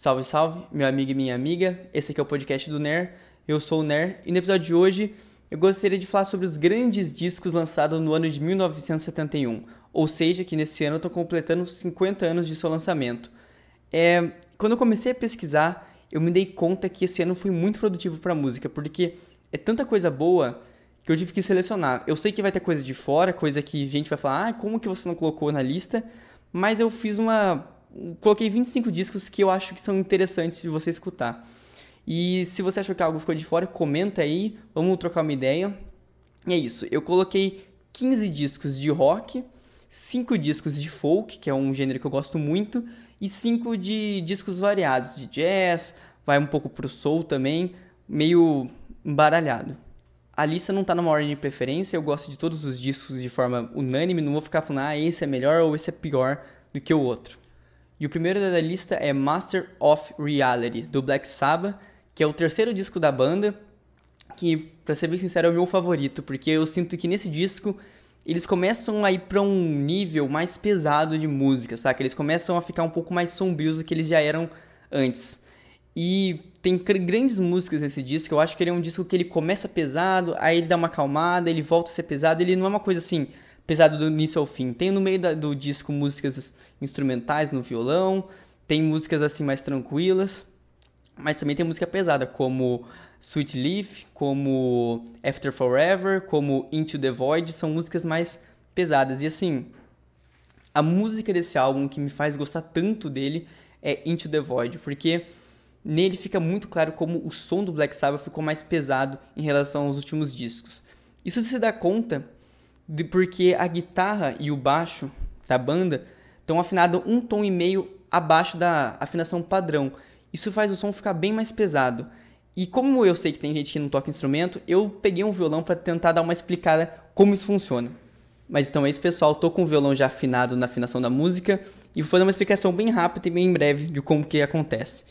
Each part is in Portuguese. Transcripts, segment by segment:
Salve, salve, meu amigo e minha amiga. Esse aqui é o podcast do NER. Eu sou o NER e no episódio de hoje eu gostaria de falar sobre os grandes discos lançados no ano de 1971, ou seja, que nesse ano eu estou completando 50 anos de seu lançamento. É, quando eu comecei a pesquisar, eu me dei conta que esse ano foi muito produtivo para música, porque é tanta coisa boa que eu tive que selecionar. Eu sei que vai ter coisa de fora, coisa que gente vai falar, ah, como que você não colocou na lista? Mas eu fiz uma coloquei 25 discos que eu acho que são interessantes de você escutar. E se você achou que algo ficou de fora, comenta aí, vamos trocar uma ideia. E é isso, eu coloquei 15 discos de rock, 5 discos de folk, que é um gênero que eu gosto muito, e 5 de discos variados, de jazz, vai um pouco pro soul também, meio embaralhado. A lista não tá numa ordem de preferência, eu gosto de todos os discos de forma unânime, não vou ficar falando, ah, esse é melhor ou esse é pior do que o outro. E o primeiro da lista é Master of Reality, do Black Sabbath, que é o terceiro disco da banda, que, pra ser bem sincero, é o meu favorito, porque eu sinto que nesse disco eles começam a ir pra um nível mais pesado de música, sabe? Eles começam a ficar um pouco mais sombrios do que eles já eram antes. E tem grandes músicas nesse disco, eu acho que ele é um disco que ele começa pesado, aí ele dá uma acalmada, ele volta a ser pesado, ele não é uma coisa assim pesado do início ao fim. Tem no meio da, do disco músicas instrumentais no violão, tem músicas assim mais tranquilas, mas também tem música pesada, como Sweet Leaf, como After Forever, como Into the Void, são músicas mais pesadas. E assim, a música desse álbum que me faz gostar tanto dele é Into the Void, porque nele fica muito claro como o som do Black Sabbath ficou mais pesado em relação aos últimos discos. Isso se dá conta de porque a guitarra e o baixo da banda estão afinados um tom e meio abaixo da afinação padrão. Isso faz o som ficar bem mais pesado. E como eu sei que tem gente que não toca instrumento, eu peguei um violão para tentar dar uma explicada como isso funciona. Mas então é isso, pessoal. Tô com o violão já afinado na afinação da música e vou fazer uma explicação bem rápida e bem breve de como que acontece.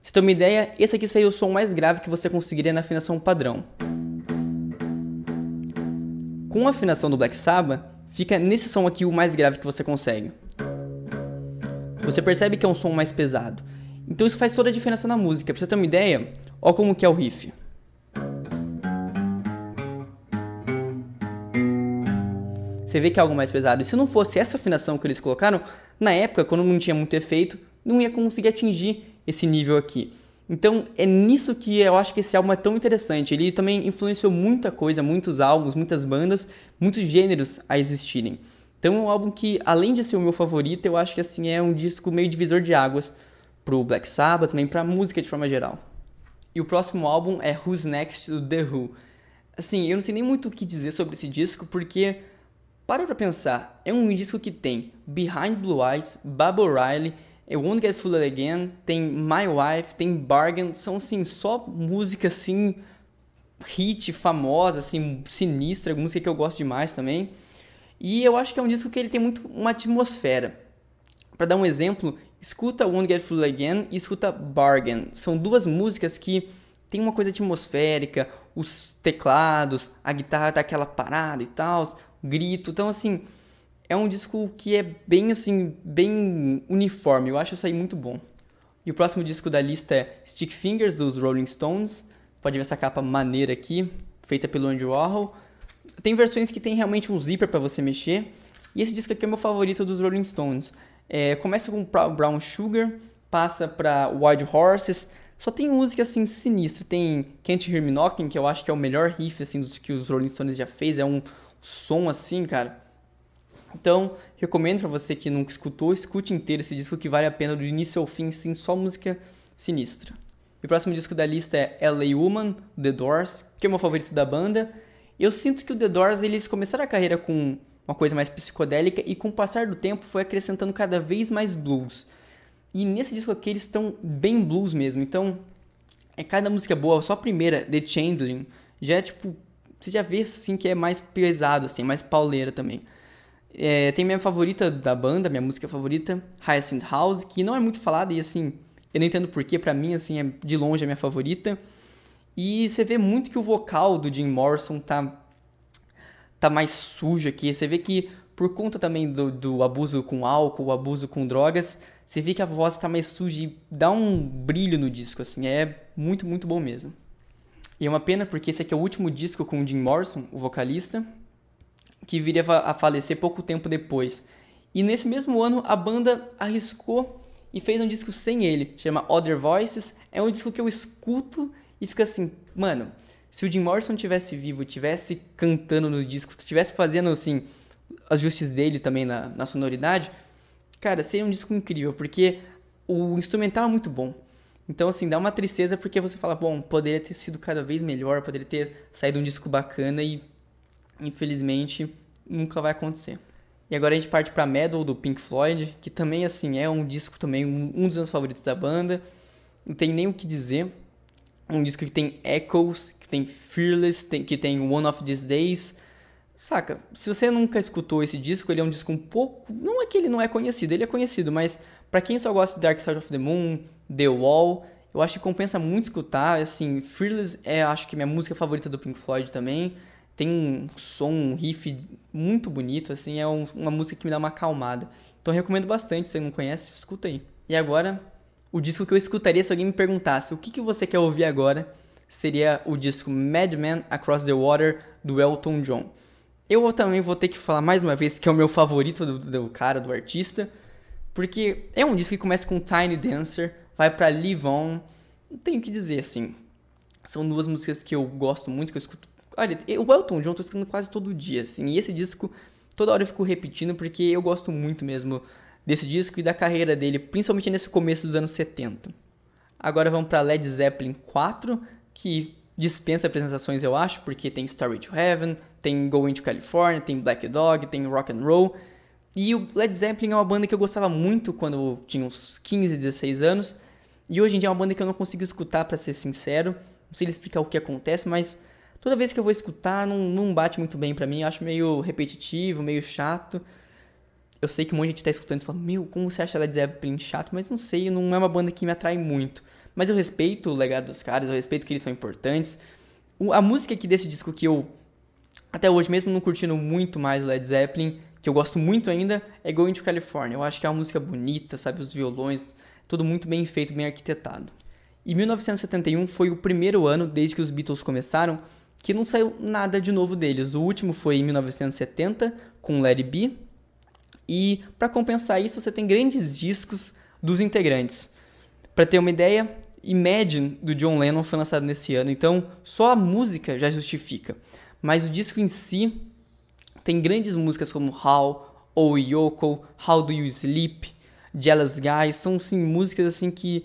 Se tem uma ideia, esse aqui seria o som mais grave que você conseguiria na afinação padrão com a afinação do Black Sabbath, fica nesse som aqui o mais grave que você consegue. Você percebe que é um som mais pesado. Então isso faz toda a diferença na música. Pra você ter uma ideia, ó como que é o riff. Você vê que é algo mais pesado. E se não fosse essa afinação que eles colocaram, na época, quando não tinha muito efeito, não ia conseguir atingir esse nível aqui. Então é nisso que eu acho que esse álbum é tão interessante. Ele também influenciou muita coisa, muitos álbuns, muitas bandas, muitos gêneros a existirem. Então é um álbum que, além de ser o meu favorito, eu acho que assim é um disco meio divisor de águas pro Black Sabbath, também pra música de forma geral. E o próximo álbum é Who's Next do The Who. Assim, eu não sei nem muito o que dizer sobre esse disco, porque para pra pensar, é um disco que tem Behind Blue Eyes, Bob O'Reilly eu Won't Get Fooled Again, tem My Wife, tem Bargain, são assim, só música assim, hit, famosa, assim, sinistra, música que eu gosto demais também. E eu acho que é um disco que ele tem muito uma atmosfera. Para dar um exemplo, escuta Won't Get Fooled Again e escuta Bargain. São duas músicas que tem uma coisa atmosférica, os teclados, a guitarra tá aquela parada e tal, grito. Então assim, é um disco que é bem assim, bem uniforme. Eu acho isso aí muito bom. E o próximo disco da lista é Stick Fingers dos Rolling Stones. Pode ver essa capa maneira aqui, feita pelo Andy Warhol. Tem versões que tem realmente um zíper para você mexer. E esse disco aqui é meu favorito dos Rolling Stones. É, começa com Brown Sugar, passa para Wild Horses. Só tem música assim sinistra. Tem Can't Hear Me Knocking, que eu acho que é o melhor riff assim dos que os Rolling Stones já fez. É um som assim, cara então, recomendo para você que nunca escutou, escute inteiro esse disco que vale a pena do início ao fim, sim, só música sinistra. E o próximo disco da lista é LA Woman, The Doors, que é o meu favorito da banda. Eu sinto que o The Doors, eles começaram a carreira com uma coisa mais psicodélica e com o passar do tempo foi acrescentando cada vez mais blues. E nesse disco aqui eles estão bem blues mesmo, então é cada música boa, só a primeira, The Chandling, já é tipo, você já vê assim que é mais pesado assim, mais pauleira também. É, tem minha favorita da banda, minha música favorita, Hyacinth House, que não é muito falada e assim, eu não entendo porquê, pra mim, assim, é de longe a minha favorita. E você vê muito que o vocal do Jim Morrison tá, tá mais sujo aqui. Você vê que por conta também do, do abuso com álcool, abuso com drogas, Você vê que a voz tá mais suja e dá um brilho no disco, assim. É muito, muito bom mesmo. E é uma pena porque esse aqui é o último disco com o Jim Morrison, o vocalista, que viria a falecer pouco tempo depois. E nesse mesmo ano a banda arriscou e fez um disco sem ele, chama Other Voices. É um disco que eu escuto e fica assim, mano, se o Jim Morrison tivesse vivo, tivesse cantando no disco, tivesse fazendo assim ajustes dele também na, na sonoridade, cara, seria um disco incrível, porque o instrumental é muito bom. Então, assim, dá uma tristeza porque você fala, bom, poderia ter sido cada vez melhor, poderia ter saído um disco bacana e, infelizmente, nunca vai acontecer. E agora a gente parte pra Metal, do Pink Floyd, que também, assim, é um disco também, um dos meus favoritos da banda. Não tem nem o que dizer. Um disco que tem Echoes, que tem Fearless, tem, que tem One of These Days. Saca, se você nunca escutou esse disco, ele é um disco um pouco. Não é que ele não é conhecido, ele é conhecido, mas para quem só gosta de Dark Side of the Moon, The Wall, eu acho que compensa muito escutar. Assim, Fearless é, acho que minha música favorita do Pink Floyd também. Tem um som, um riff muito bonito, assim, é um, uma música que me dá uma acalmada. Então recomendo bastante, se você não conhece, escuta aí. E agora, o disco que eu escutaria se alguém me perguntasse o que, que você quer ouvir agora, seria o disco Madman Across the Water, do Elton John. Eu também vou ter que falar mais uma vez que é o meu favorito do, do cara, do artista, porque é um disco que começa com Tiny Dancer, vai para Live On, não tenho o que dizer, assim. São duas músicas que eu gosto muito, que eu escuto. Olha, o Elton John eu tô escutando quase todo dia, assim. E esse disco, toda hora eu fico repetindo, porque eu gosto muito mesmo desse disco e da carreira dele, principalmente nesse começo dos anos 70. Agora vamos para Led Zeppelin 4, que dispensa apresentações, eu acho, porque tem Starway to Heaven, tem Going to California, tem Black Dog, tem Rock and Roll. E o Led Zeppelin é uma banda que eu gostava muito quando eu tinha uns 15, 16 anos. E hoje em dia é uma banda que eu não consigo escutar, para ser sincero. Não sei explicar o que acontece, mas toda vez que eu vou escutar não, não bate muito bem para mim. Eu acho meio repetitivo, meio chato. Eu sei que um monte de gente tá escutando e fala, meu, como você acha Led Zeppelin chato? Mas não sei, não é uma banda que me atrai muito. Mas eu respeito o legado dos caras, eu respeito que eles são importantes. A música aqui desse disco que eu, até hoje mesmo não curtindo muito mais Led Zeppelin, que eu gosto muito ainda, é Going to California. Eu acho que é uma música bonita, sabe? Os violões, tudo muito bem feito, bem arquitetado. E 1971 foi o primeiro ano, desde que os Beatles começaram, que não saiu nada de novo deles. O último foi em 1970, com It Be. E para compensar isso, você tem grandes discos dos integrantes. Para ter uma ideia, Imagine do John Lennon foi lançado nesse ano, então só a música já justifica. Mas o disco em si tem grandes músicas como How, Oh Yoko, How Do You Sleep, Jealous Guy, são sim músicas assim que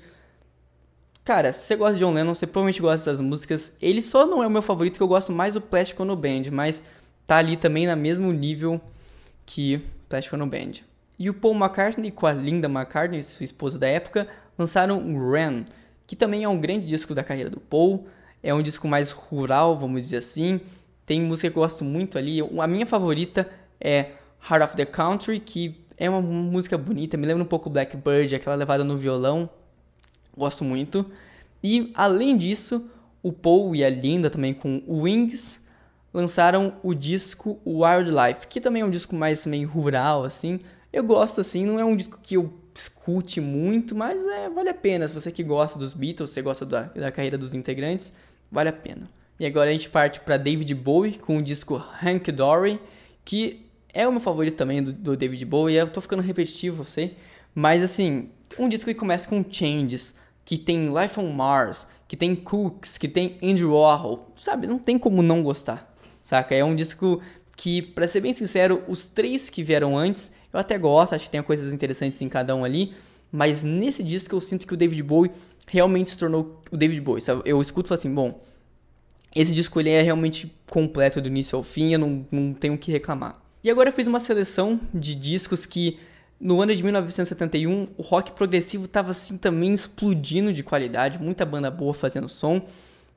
Cara, se você gosta de John Lennon, você provavelmente gosta dessas músicas. Ele só não é o meu favorito, que eu gosto mais do Plastic Ono Band, mas tá ali também no mesmo nível que Plastic Ono Band. E o Paul McCartney com a Linda McCartney, sua esposa da época, lançaram Ran, que também é um grande disco da carreira do Paul. É um disco mais rural, vamos dizer assim. Tem música que eu gosto muito ali. A minha favorita é Heart of the Country, que é uma música bonita, me lembra um pouco Blackbird, aquela levada no violão. Gosto muito. E além disso, o Paul e a Linda também com Wings lançaram o disco Wildlife, que também é um disco mais meio rural assim. Eu gosto assim, não é um disco que eu escute muito, mas é, vale a pena. Se você que gosta dos Beatles, você gosta da, da carreira dos integrantes, vale a pena. E agora a gente parte para David Bowie com o disco Hank Dory, que é o meu favorito também do, do David Bowie. Eu tô ficando repetitivo, sei. Mas assim, um disco que começa com Changes, que tem Life on Mars, que tem Cooks, que tem Andrew Warhol. Sabe, não tem como não gostar. Saca? É um disco que, para ser bem sincero, os três que vieram antes, eu até gosto, acho que tem coisas interessantes em cada um ali. Mas nesse disco eu sinto que o David Bowie realmente se tornou o David Bowie. Sabe? Eu escuto e falo assim, bom, esse disco ele é realmente completo do início ao fim, eu não, não tenho o que reclamar. E agora eu fiz uma seleção de discos que no ano de 1971 o rock progressivo estava assim também explodindo de qualidade, muita banda boa fazendo som,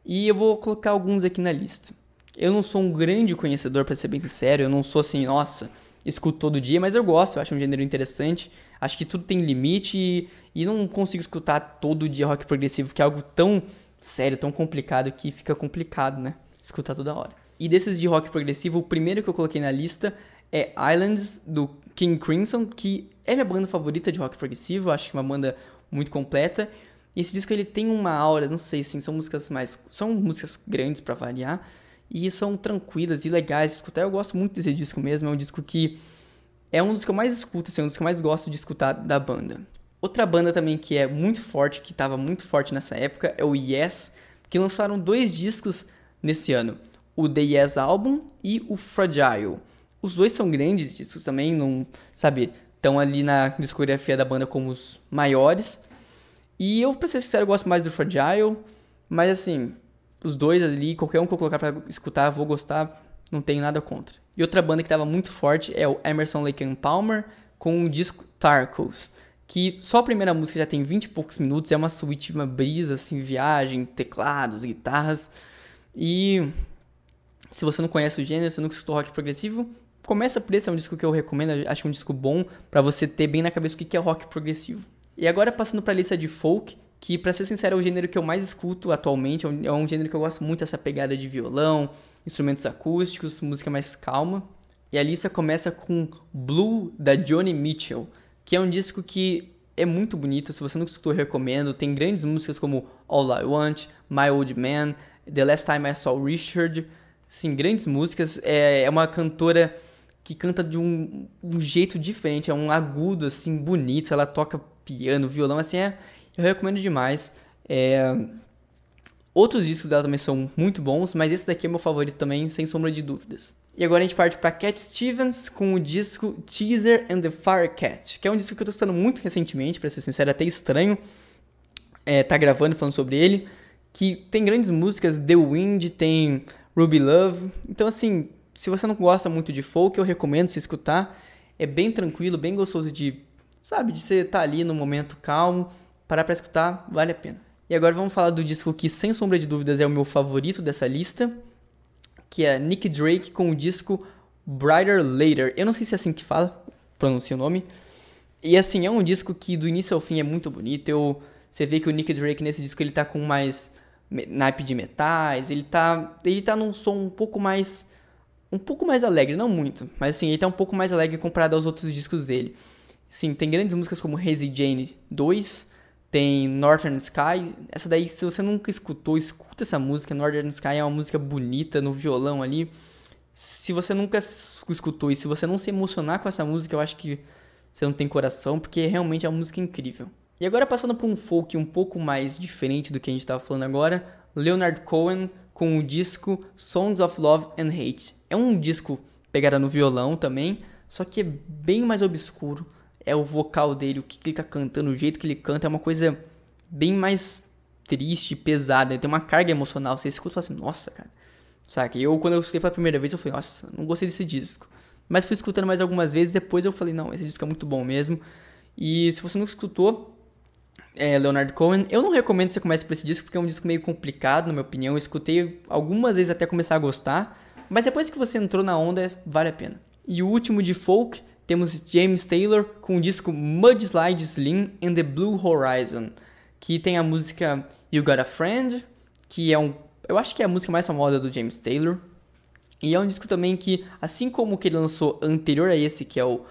e eu vou colocar alguns aqui na lista. Eu não sou um grande conhecedor, para ser bem sincero, eu não sou assim, nossa, escuto todo dia, mas eu gosto, eu acho um gênero interessante. Acho que tudo tem limite e, e não consigo escutar todo dia rock progressivo, que é algo tão sério, tão complicado que fica complicado, né? Escutar toda hora. E desses de rock progressivo, o primeiro que eu coloquei na lista é Islands, do King Crimson, que é minha banda favorita de rock progressivo, acho que é uma banda muito completa. E esse disco ele tem uma aura, não sei, assim, são músicas mais. São músicas grandes para variar. E são tranquilas e legais de escutar. Eu gosto muito desse disco mesmo. É um disco que. É um dos que eu mais escuto, assim, é um dos que eu mais gosto de escutar da banda. Outra banda também que é muito forte, que estava muito forte nessa época, é o Yes, que lançaram dois discos nesse ano. O The Yes Album e o Fragile. Os dois são grandes discos também, não, sabe, estão ali na discografia da banda como os maiores. E eu, pra ser sincero, gosto mais do Fragile. Mas assim, os dois ali, qualquer um que eu colocar pra escutar, vou gostar, não tenho nada contra. E outra banda que tava muito forte é o Emerson Lake and Palmer com o disco Tarkos. Que só a primeira música já tem 20 e poucos minutos, é uma suíte, uma brisa, assim, viagem, teclados, guitarras. E se você não conhece o gênero, você nunca escutou rock progressivo, começa por esse, é um disco que eu recomendo, acho um disco bom para você ter bem na cabeça o que é rock progressivo. E agora passando para a lista de folk, que para ser sincero é o gênero que eu mais escuto atualmente, é um, é um gênero que eu gosto muito essa pegada de violão, instrumentos acústicos, música mais calma. E a lista começa com Blue da Johnny Mitchell, que é um disco que é muito bonito, se você não escutou recomendo, tem grandes músicas como All I Want, My Old Man, The Last Time I Saw Richard, sim, grandes músicas, é, é uma cantora que canta de um, um jeito diferente, é um agudo assim bonito, ela toca piano, violão, assim, é, eu recomendo demais. É, outros discos dela também são muito bons, mas esse daqui é meu favorito também, sem sombra de dúvidas. E agora a gente parte para Cat Stevens com o disco Teaser and the Firecat, que é um disco que eu tô escutando muito recentemente, para ser sincero, é até estranho é, tá gravando falando sobre ele, que tem grandes músicas, The Wind, tem Ruby Love, então assim, se você não gosta muito de folk, eu recomendo você escutar, é bem tranquilo, bem gostoso de sabe? De você estar tá ali no momento calmo, parar pra escutar, vale a pena. E agora vamos falar do disco que, sem sombra de dúvidas, é o meu favorito dessa lista, que é Nick Drake com o disco Brighter Later. Eu não sei se é assim que fala, pronuncia o nome. E assim, é um disco que do início ao fim é muito bonito. Eu, você vê que o Nick Drake nesse disco ele tá com mais naipe de metais, ele tá, ele tá num som um pouco mais um pouco mais alegre, não muito, mas assim, ele tá um pouco mais alegre comparado aos outros discos dele. Sim, tem grandes músicas como Hazy Jane 2, tem Northern Sky. Essa daí, se você nunca escutou, escuta essa música. Northern Sky é uma música bonita no violão ali. Se você nunca escutou e se você não se emocionar com essa música, eu acho que você não tem coração, porque realmente é uma música incrível. E agora passando por um folk um pouco mais diferente do que a gente estava falando agora, Leonard Cohen com o disco Songs of Love and Hate. É um disco pegada no violão também, só que é bem mais obscuro, é o vocal dele, o que, ele tá cantando, o jeito que ele canta, é uma coisa bem mais triste, pesada, tem uma carga emocional. Você escuta e fala assim, nossa, cara. Saca? Eu, quando eu escutei pela primeira vez, eu falei, nossa, não gostei desse disco. Mas fui escutando mais algumas vezes, depois eu falei, não, esse disco é muito bom mesmo. E se você não escutou, é, Leonard Cohen, eu não recomendo que você comece por esse disco, porque é um disco meio complicado, na minha opinião. Eu escutei algumas vezes até começar a gostar, mas depois que você entrou na onda, vale a pena. E o último de folk temos James Taylor com o disco Mudslide Slim and the Blue Horizon, que tem a música You Got a Friend, que é um, eu acho que é a música mais famosa do James Taylor. E é um disco também que, assim como o que ele lançou anterior a esse, que é o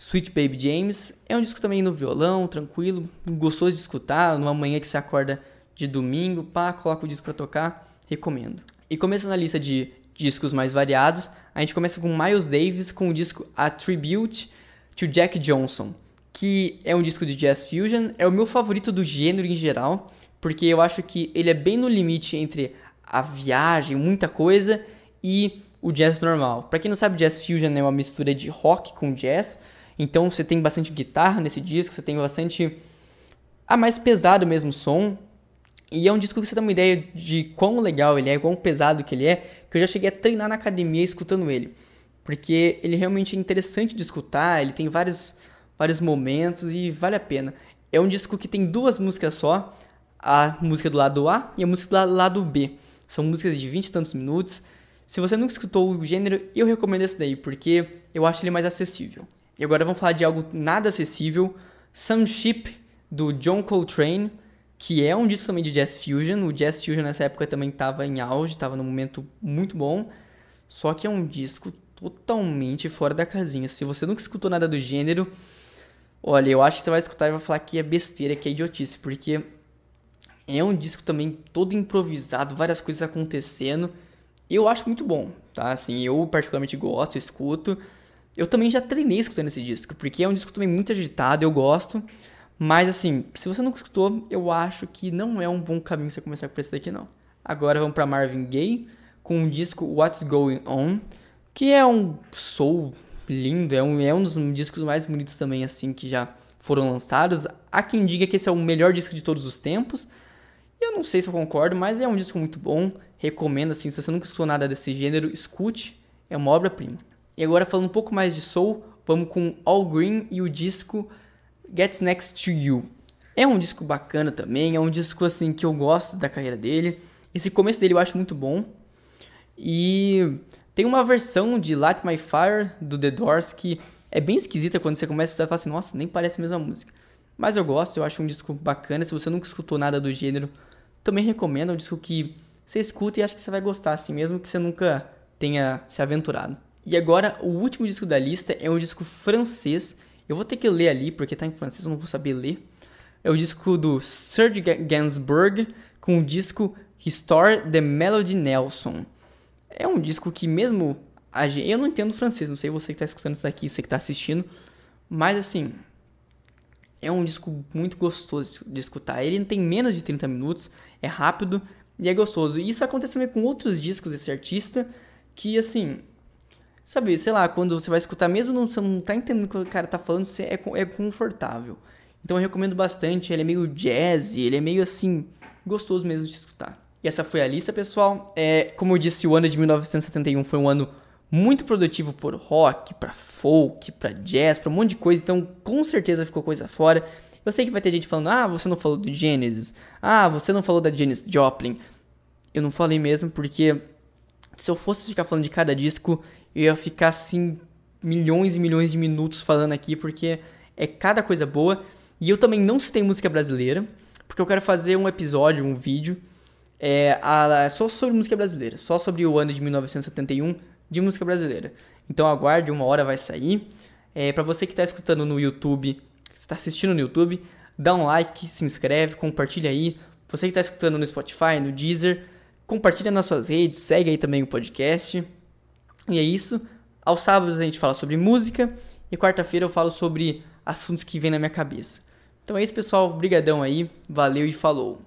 Sweet Baby James, é um disco também no violão, tranquilo, gostoso de escutar, numa manhã que você acorda de domingo, pá, coloca o disco para tocar, recomendo. E começando a lista de discos mais variados. A gente começa com Miles Davis com o disco A Tribute to Jack Johnson, que é um disco de jazz fusion, é o meu favorito do gênero em geral, porque eu acho que ele é bem no limite entre a viagem, muita coisa, e o jazz normal. Para quem não sabe, jazz fusion é uma mistura de rock com jazz, então você tem bastante guitarra nesse disco, você tem bastante a mais pesado mesmo som, e é um disco que você dá uma ideia de quão legal ele é, quão pesado que ele é, que eu já cheguei a treinar na academia escutando ele. Porque ele realmente é interessante de escutar, ele tem vários, vários momentos e vale a pena. É um disco que tem duas músicas só, a música do lado A e a música do lado B. São músicas de 20 e tantos minutos. Se você nunca escutou o gênero, eu recomendo esse daí, porque eu acho ele mais acessível. E agora vamos falar de algo nada acessível, Some Ship, do John Coltrane que é um disco também de Jazz Fusion. O Jazz Fusion nessa época também estava em auge, estava num momento muito bom. Só que é um disco totalmente fora da casinha. Se você nunca escutou nada do gênero, olha, eu acho que você vai escutar e vai falar que é besteira, que é idiotice, porque é um disco também todo improvisado, várias coisas acontecendo. Eu acho muito bom, tá? Assim, eu particularmente gosto, escuto. Eu também já treinei escutando esse disco, porque é um disco também muito agitado, eu gosto. Mas assim, se você nunca escutou, eu acho que não é um bom caminho você começar por esse daqui não. Agora vamos para Marvin Gaye com o disco What's Going On, que é um soul lindo, é um, é um dos discos mais bonitos também assim que já foram lançados. Há quem diga que esse é o melhor disco de todos os tempos. Eu não sei se eu concordo, mas é um disco muito bom. Recomendo assim, se você nunca escutou nada desse gênero, escute, é uma obra-prima. E agora falando um pouco mais de soul, vamos com All Green e o disco Gets Next to You. É um disco bacana também, é um disco assim que eu gosto da carreira dele. Esse começo dele eu acho muito bom. E tem uma versão de Light My Fire do The Doors que é bem esquisita quando você começa a e fala assim, nossa, nem parece a mesma música. Mas eu gosto, eu acho um disco bacana. Se você nunca escutou nada do gênero, também recomendo. É um disco que você escuta e acha que você vai gostar, assim, mesmo que você nunca tenha se aventurado. E agora, o último disco da lista é um disco francês. Eu vou ter que ler ali, porque tá em francês, eu não vou saber ler. É o disco do Serge Gainsbourg com o disco Restore the Melody Nelson. É um disco que mesmo a gente, eu não entendo francês, não sei você que tá escutando isso aqui, você que tá assistindo, mas assim, é um disco muito gostoso de escutar. Ele tem menos de 30 minutos, é rápido e é gostoso. E isso acontece também com outros discos desse artista, que assim, sabe, sei lá, quando você vai escutar, mesmo não, você não tá entendendo o que o cara tá falando, você é, é confortável. Então eu recomendo bastante, ele é meio jazzy, ele é meio assim, gostoso mesmo de escutar. E essa foi a lista, pessoal. É, como eu disse, o ano de 1971 foi um ano muito produtivo por rock, para folk, para jazz, para um monte de coisa, então com certeza ficou coisa fora. Eu sei que vai ter gente falando: "Ah, você não falou do Genesis. Ah, você não falou da Janis Joplin". Eu não falei mesmo porque se eu fosse ficar falando de cada disco, eu ia ficar assim milhões e milhões de minutos falando aqui porque é cada coisa boa. E eu também não citei música brasileira, porque eu quero fazer um episódio, um vídeo é, a, só sobre música brasileira, só sobre o ano de 1971 de música brasileira. Então aguarde, uma hora vai sair. É, para você que está escutando no YouTube, está assistindo no YouTube, dá um like, se inscreve, compartilha aí. Você que está escutando no Spotify, no Deezer, compartilha nas suas redes, segue aí também o podcast. E é isso. Aos sábados a gente fala sobre música e quarta-feira eu falo sobre assuntos que vêm na minha cabeça. Então é isso, pessoal. Obrigadão aí. Valeu e falou.